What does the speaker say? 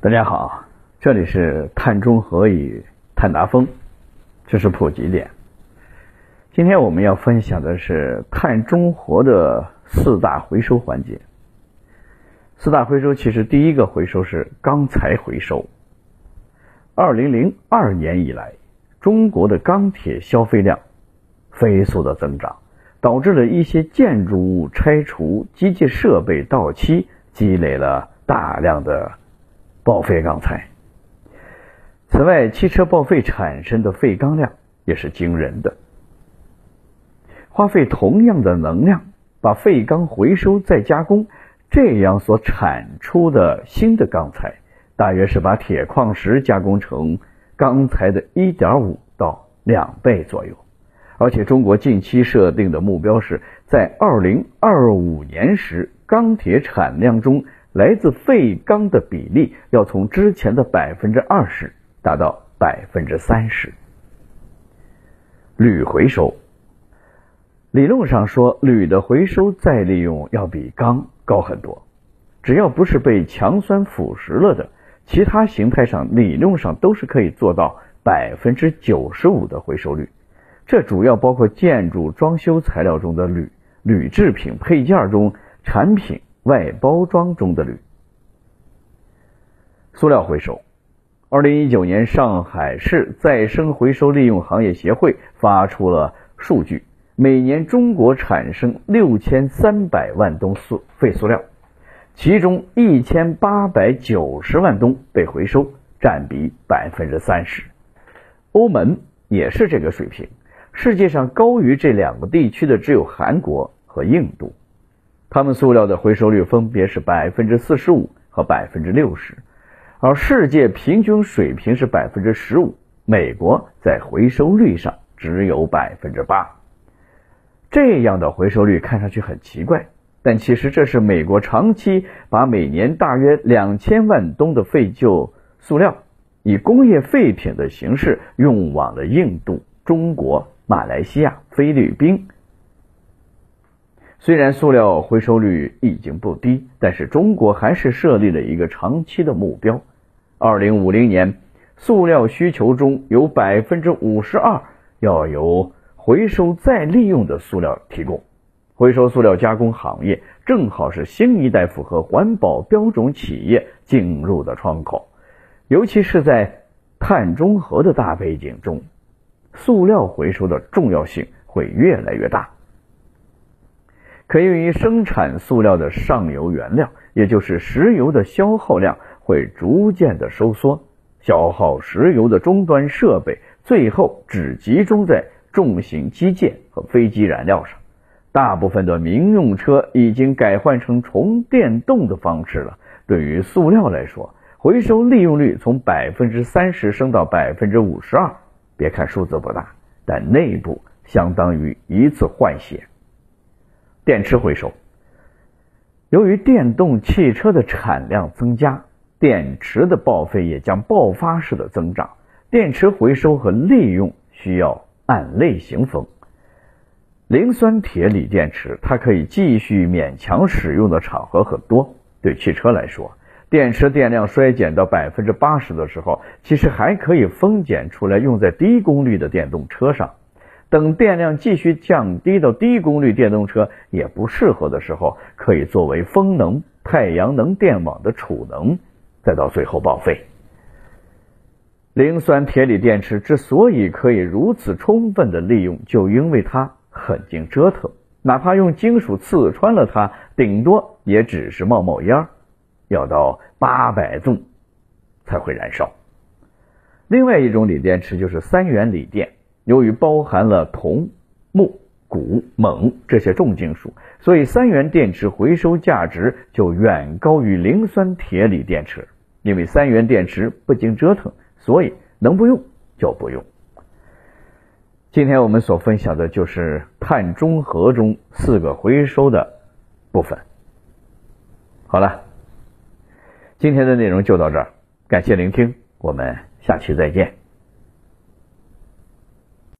大家好，这里是碳中和与碳达峰，知识普及点。今天我们要分享的是碳中和的四大回收环节。四大回收其实第一个回收是钢材回收。二零零二年以来，中国的钢铁消费量飞速的增长，导致了一些建筑物拆除、机械设备到期，积累了大量的。报废钢材。此外，汽车报废产生的废钢量也是惊人的。花费同样的能量把废钢回收再加工，这样所产出的新的钢材，大约是把铁矿石加工成钢材的一点五到两倍左右。而且，中国近期设定的目标是在二零二五年时，钢铁产量中。来自废钢的比例要从之前的百分之二十达到百分之三十。铝回收，理论上说，铝的回收再利用要比钢高很多。只要不是被强酸腐蚀了的，其他形态上理论上都是可以做到百分之九十五的回收率。这主要包括建筑装修材料中的铝、铝制品配件中产品。外包装中的铝，塑料回收。二零一九年，上海市再生回收利用行业协会发出了数据：每年中国产生六千三百万吨塑废塑料，其中一千八百九十万吨被回收，占比百分之三十。欧盟也是这个水平，世界上高于这两个地区的只有韩国和印度。他们塑料的回收率分别是百分之四十五和百分之六十，而世界平均水平是百分之十五。美国在回收率上只有百分之八，这样的回收率看上去很奇怪，但其实这是美国长期把每年大约两千万吨的废旧塑料以工业废品的形式运往了印度、中国、马来西亚、菲律宾。虽然塑料回收率已经不低，但是中国还是设立了一个长期的目标：二零五零年，塑料需求中有百分之五十二要由回收再利用的塑料提供。回收塑料加工行业正好是新一代符合环保标准企业进入的窗口，尤其是在碳中和的大背景中，塑料回收的重要性会越来越大。可用于生产塑料的上游原料，也就是石油的消耗量会逐渐的收缩，消耗石油的终端设备最后只集中在重型机械和飞机燃料上。大部分的民用车已经改换成纯电动的方式了。对于塑料来说，回收利用率从百分之三十升到百分之五十二。别看数字不大，但内部相当于一次换血。电池回收，由于电动汽车的产量增加，电池的报废也将爆发式的增长。电池回收和利用需要按类型分。磷酸铁锂电池，它可以继续勉强使用的场合很多。对汽车来说，电池电量衰减到百分之八十的时候，其实还可以分拣出来用在低功率的电动车上。等电量继续降低到低功率电动车也不适合的时候，可以作为风能、太阳能电网的储能，再到最后报废。磷酸铁锂电池之所以可以如此充分的利用，就因为它很经折腾，哪怕用金属刺穿了它，顶多也只是冒冒烟，要到八百度才会燃烧。另外一种锂电池就是三元锂电。由于包含了铜、钼、钴、锰这些重金属，所以三元电池回收价值就远高于磷酸铁锂电池。因为三元电池不经折腾，所以能不用就不用。今天我们所分享的就是碳中和中四个回收的部分。好了，今天的内容就到这儿，感谢聆听，我们下期再见。